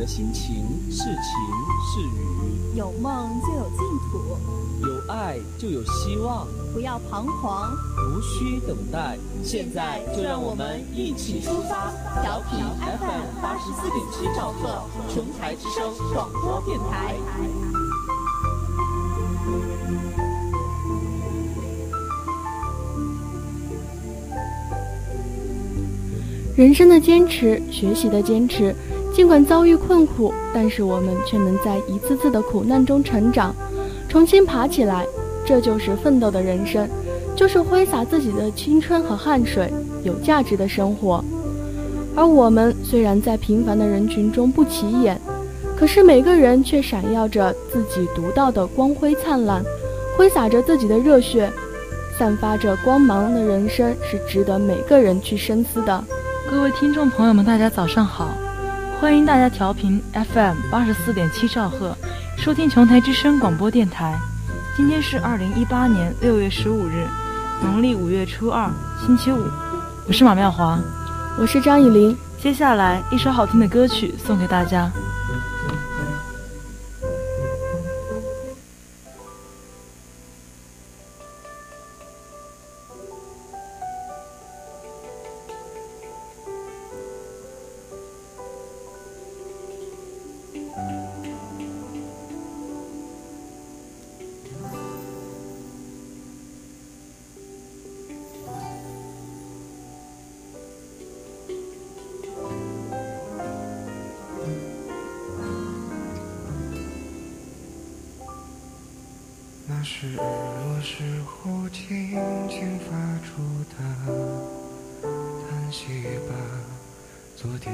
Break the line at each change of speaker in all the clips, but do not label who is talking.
的
心情是晴是雨，
有梦就有净土，
有爱就有希望。
不要彷徨，
无需等待，
现在就让我们一起出发！调频 FM 八十四点七兆赫，琼台之声广播电台。
人生的坚持，学习的坚持。尽管遭遇困苦，但是我们却能在一次次的苦难中成长，重新爬起来。这就是奋斗的人生，就是挥洒自己的青春和汗水，有价值的生活。而我们虽然在平凡的人群中不起眼，可是每个人却闪耀着自己独到的光辉灿烂，挥洒着自己的热血，散发着光芒的人生是值得每个人去深思的。
各位听众朋友们，大家早上好。欢迎大家调频 FM 八十四点七兆赫，收听琼台之声广播电台。今天是二零一八年六月十五日，农历五月初二，星期五。我是马妙华，
我是张以琳。
接下来一首好听的歌曲送给大家。
是日落时候轻轻发出的叹息吧，昨天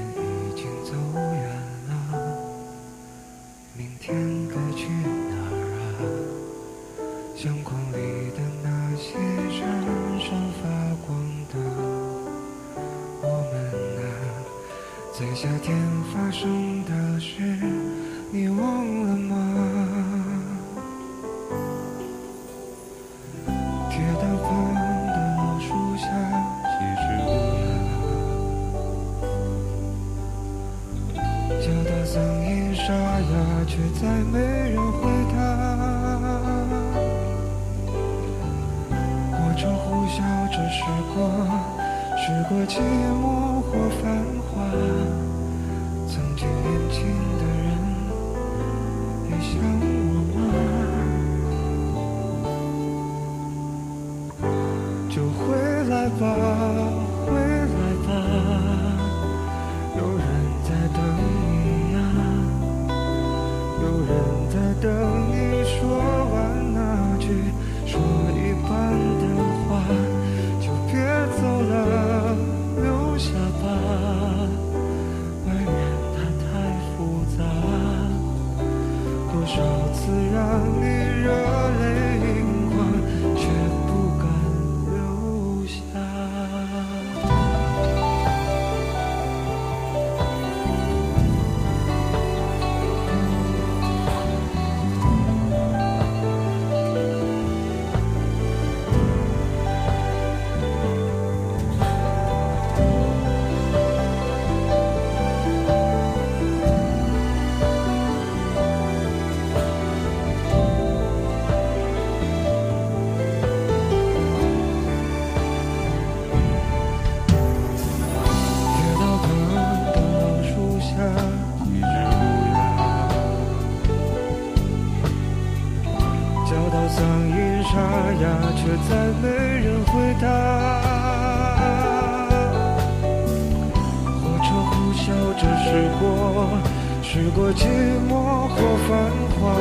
驶过寂寞或繁华，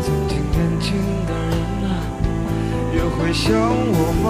曾经年轻的人啊，也会想我吗？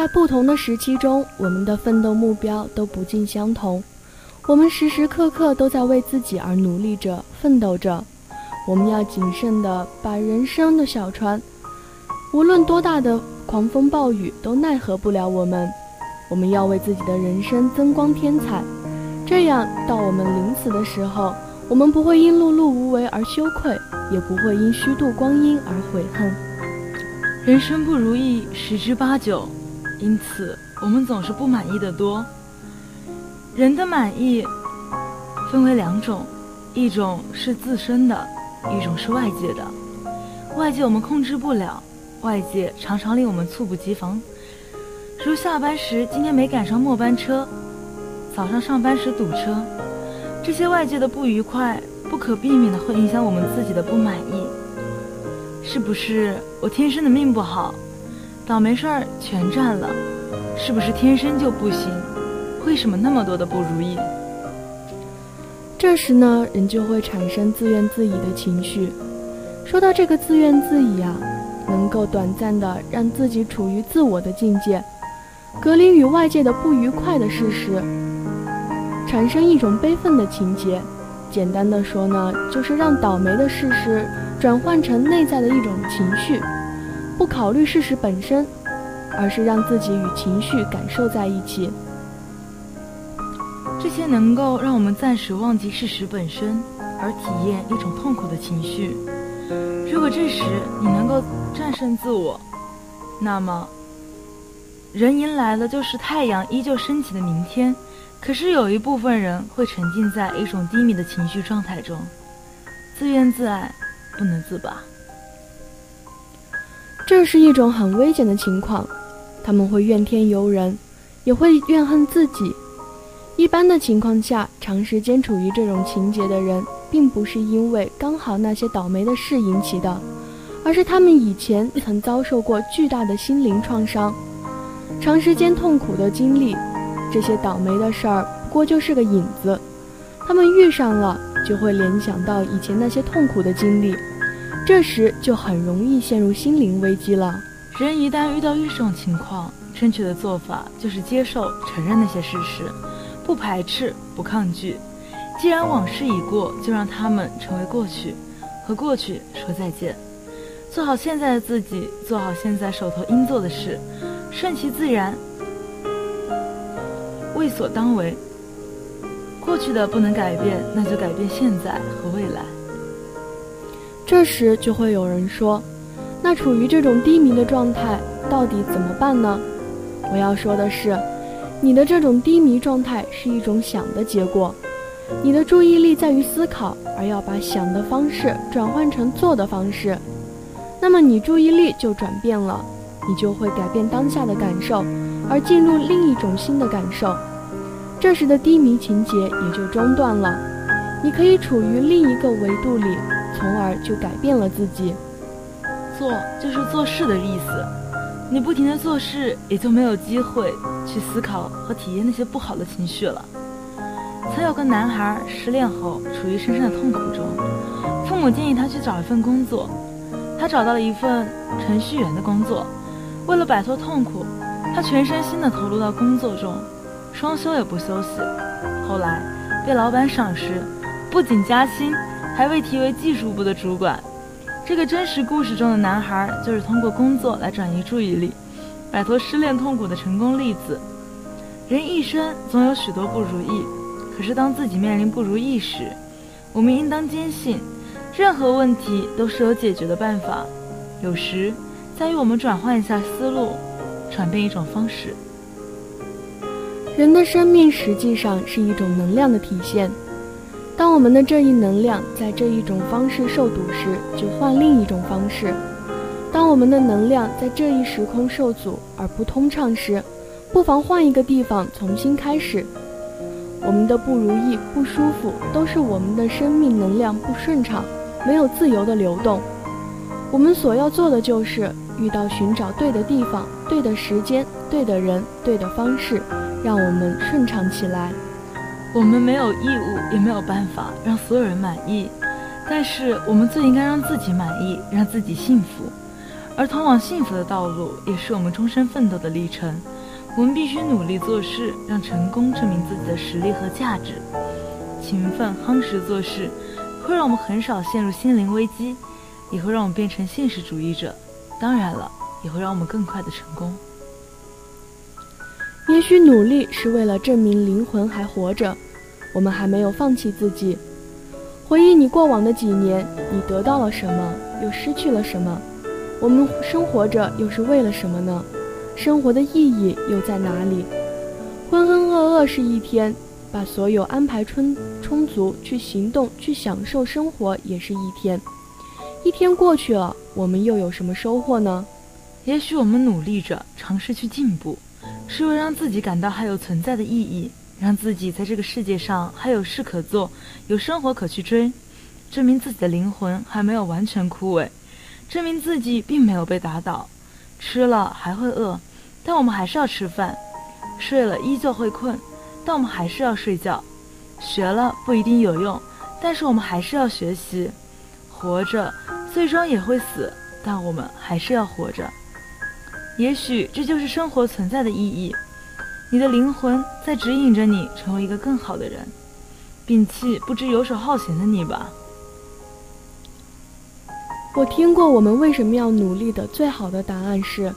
在不同的时期中，我们的奋斗目标都不尽相同。我们时时刻刻都在为自己而努力着、奋斗着。我们要谨慎地把人生的小船，无论多大的狂风暴雨都奈何不了我们。我们要为自己的人生增光添彩，这样到我们临死的时候，我们不会因碌碌无为而羞愧，也不会因虚度光阴而悔恨。
人生不如意十之八九。因此，我们总是不满意的多。人的满意分为两种，一种是自身的，一种是外界的。外界我们控制不了，外界常常令我们猝不及防，如下班时今天没赶上末班车，早上上班时堵车，这些外界的不愉快，不可避免的会影响我们自己的不满意。是不是我天生的命不好？倒霉事儿全占了，是不是天生就不行？为什么那么多的不如意？
这时呢，人就会产生自怨自艾的情绪。说到这个自怨自艾啊，能够短暂的让自己处于自我的境界，隔离与外界的不愉快的事实，产生一种悲愤的情节。简单的说呢，就是让倒霉的事实转换成内在的一种情绪。不考虑事实本身，而是让自己与情绪感受在一起。
这些能够让我们暂时忘记事实本身，而体验一种痛苦的情绪。如果这时你能够战胜自我，那么人迎来的就是太阳依旧升起的明天。可是有一部分人会沉浸在一种低迷的情绪状态中，自怨自艾，不能自拔。
这是一种很危险的情况，他们会怨天尤人，也会怨恨自己。一般的情况下，长时间处于这种情节的人，并不是因为刚好那些倒霉的事引起的，而是他们以前曾遭受过巨大的心灵创伤，长时间痛苦的经历，这些倒霉的事儿不过就是个引子，他们遇上了，就会联想到以前那些痛苦的经历。这时就很容易陷入心灵危机了。
人一旦遇到这种情况，正确的做法就是接受、承认那些事实，不排斥、不抗拒。既然往事已过，就让他们成为过去，和过去说再见。做好现在的自己，做好现在手头应做的事，顺其自然，为所当为。过去的不能改变，那就改变现在和未来。
这时就会有人说：“那处于这种低迷的状态，到底怎么办呢？”我要说的是，你的这种低迷状态是一种想的结果。你的注意力在于思考，而要把想的方式转换成做的方式，那么你注意力就转变了，你就会改变当下的感受，而进入另一种新的感受。这时的低迷情节也就中断了，你可以处于另一个维度里。从而就改变了自己。
做就是做事的意思，你不停的做事，也就没有机会去思考和体验那些不好的情绪了。曾有个男孩失恋后处于深深的痛苦中，父母建议他去找一份工作，他找到了一份程序员的工作。为了摆脱痛苦，他全身心的投入到工作中，双休也不休息。后来被老板赏识。不仅加薪，还被提为技术部的主管。这个真实故事中的男孩，就是通过工作来转移注意力，摆脱失恋痛苦的成功例子。人一生总有许多不如意，可是当自己面临不如意时，我们应当坚信，任何问题都是有解决的办法。有时，在于我们转换一下思路，转变一种方式。
人的生命实际上是一种能量的体现。当我们的这一能量在这一种方式受堵时，就换另一种方式；当我们的能量在这一时空受阻而不通畅时，不妨换一个地方重新开始。我们的不如意、不舒服，都是我们的生命能量不顺畅，没有自由的流动。我们所要做的就是遇到、寻找对的地方、对的时间、对的人、对的方式，让我们顺畅起来。
我们没有义务，也没有办法让所有人满意，但是我们最应该让自己满意，让自己幸福。而通往幸福的道路，也是我们终身奋斗的历程。我们必须努力做事，让成功证明自己的实力和价值。勤奋夯实做事，会让我们很少陷入心灵危机，也会让我们变成现实主义者。当然了，也会让我们更快的成功。
也许努力是为了证明灵魂还活着，我们还没有放弃自己。回忆你过往的几年，你得到了什么，又失去了什么？我们生活着又是为了什么呢？生活的意义又在哪里？浑浑噩噩是一天，把所有安排充充足去行动去享受生活也是一天。一天过去了，我们又有什么收获呢？
也许我们努力着，尝试去进步，是为让自己感到还有存在的意义，让自己在这个世界上还有事可做，有生活可去追，证明自己的灵魂还没有完全枯萎，证明自己并没有被打倒。吃了还会饿。但我们还是要吃饭，睡了依旧会困，但我们还是要睡觉。学了不一定有用，但是我们还是要学习。活着最终也会死，但我们还是要活着。也许这就是生活存在的意义。你的灵魂在指引着你成为一个更好的人。摒弃不知游手好闲的你吧。
我听过我们为什么要努力的最好的答案是。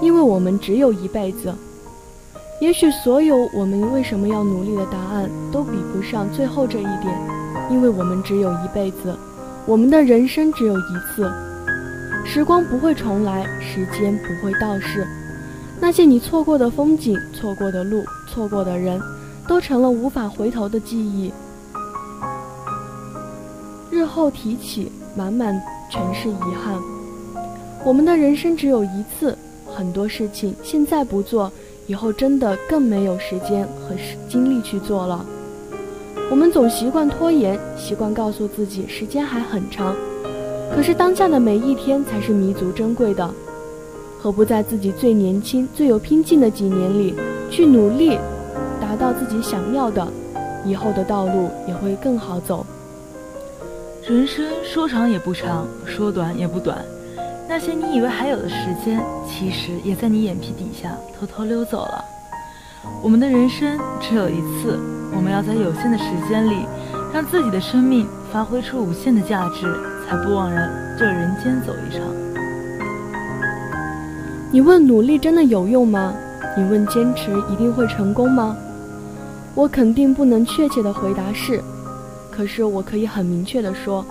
因为我们只有一辈子，也许所有我们为什么要努力的答案都比不上最后这一点。因为我们只有一辈子，我们的人生只有一次，时光不会重来，时间不会倒逝，那些你错过的风景、错过的路、错过的人，都成了无法回头的记忆。日后提起，满满全是遗憾。我们的人生只有一次。很多事情现在不做，以后真的更没有时间和精力去做了。我们总习惯拖延，习惯告诉自己时间还很长，可是当下的每一天才是弥足珍贵的。何不在自己最年轻、最有拼劲的几年里去努力，达到自己想要的，以后的道路也会更好走。
人生说长也不长，说短也不短。那些你以为还有的时间，其实也在你眼皮底下偷偷溜走了。我们的人生只有一次，我们要在有限的时间里，让自己的生命发挥出无限的价值，才不枉然这人间走一场。
你问努力真的有用吗？你问坚持一定会成功吗？我肯定不能确切的回答是，可是我可以很明确的说，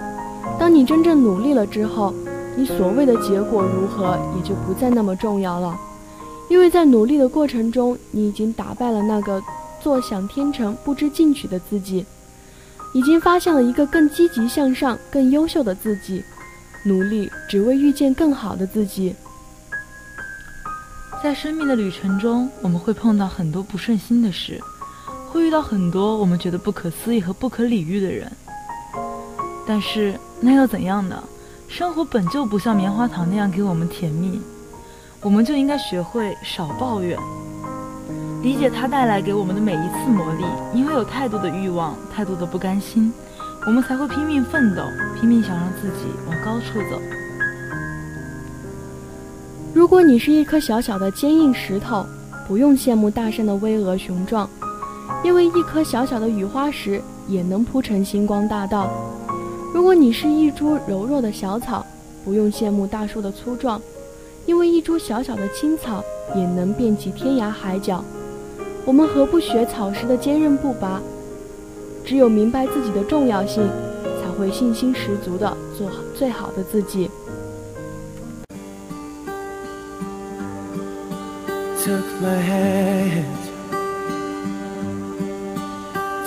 当你真正努力了之后。你所谓的结果如何，也就不再那么重要了，因为在努力的过程中，你已经打败了那个坐享天成、不知进取的自己，已经发现了一个更积极向上、更优秀的自己，努力只为遇见更好的自己。
在生命的旅程中，我们会碰到很多不顺心的事，会遇到很多我们觉得不可思议和不可理喻的人，但是那又怎样呢？生活本就不像棉花糖那样给我们甜蜜，我们就应该学会少抱怨，理解它带来给我们的每一次磨砺。因为有太多的欲望，太多的不甘心，我们才会拼命奋斗，拼命想让自己往高处走。
如果你是一颗小小的坚硬石头，不用羡慕大山的巍峨雄壮，因为一颗小小的雨花石也能铺成星光大道。如果你是一株柔弱的小草，不用羡慕大树的粗壮，因为一株小小的青草也能遍及天涯海角。我们何不学草时的坚韧不拔？只有明白自己的重要性，才会信心十足地做最好的自己。
Took my hand,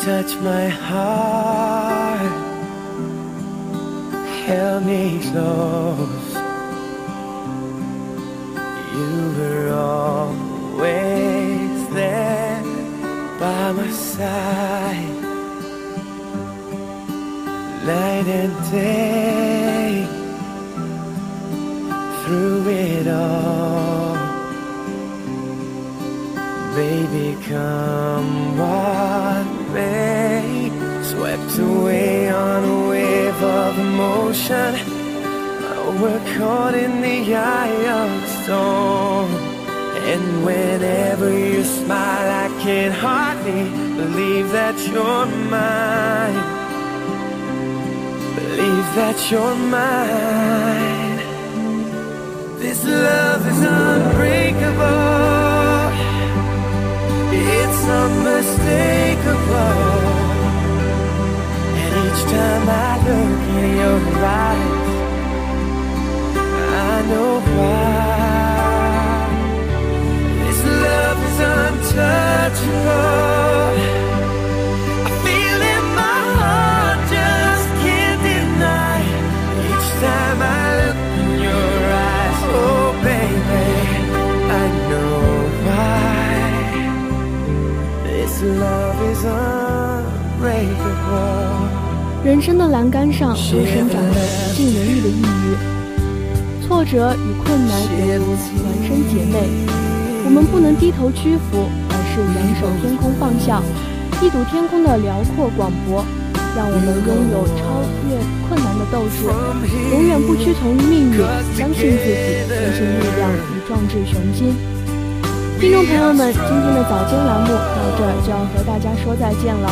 touch my heart, held me close. You were always side, night and day, through it all. Baby, come what may, swept away on a wave of emotion. We're caught in the eye of the storm. And whenever you smile, I can hardly believe that you're mine. Believe that you're mine. This love is unbreakable. It's unmistakable. And each time I look in your eyes, I know why. This love is untouchable.
人生的栏杆上都生长着尽人意的抑郁，挫折与困难犹如孪生姐妹。我们不能低头屈服，而是仰首天空放笑，一睹天空的辽阔广博，让我们拥有超越困难的斗志，永远不屈从于命运，相信自己，相信力量与壮志雄心。听众朋友们，今天的早间栏目到这儿就要和大家说再见了，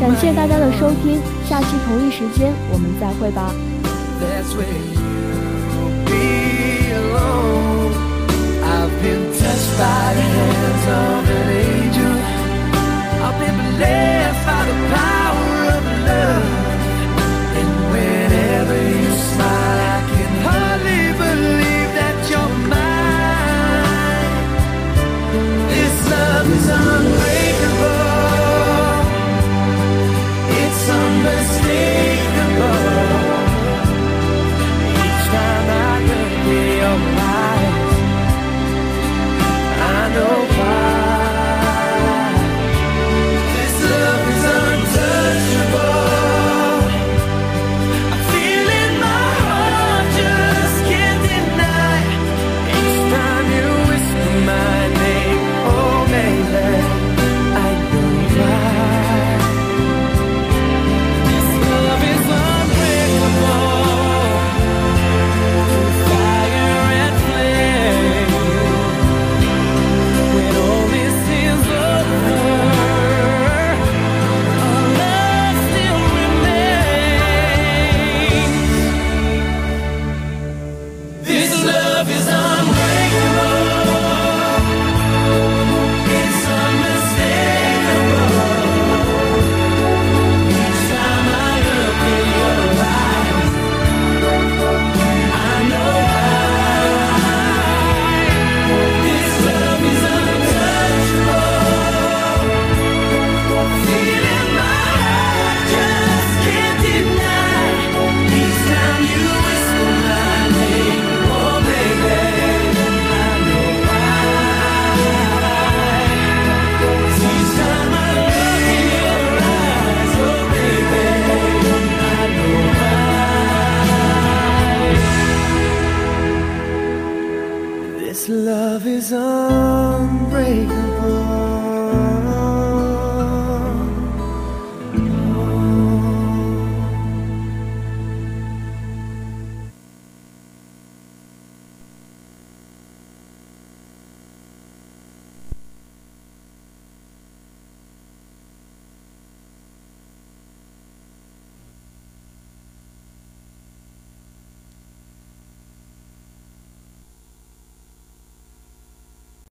感谢大家的收听，下期同一时间我们再会吧。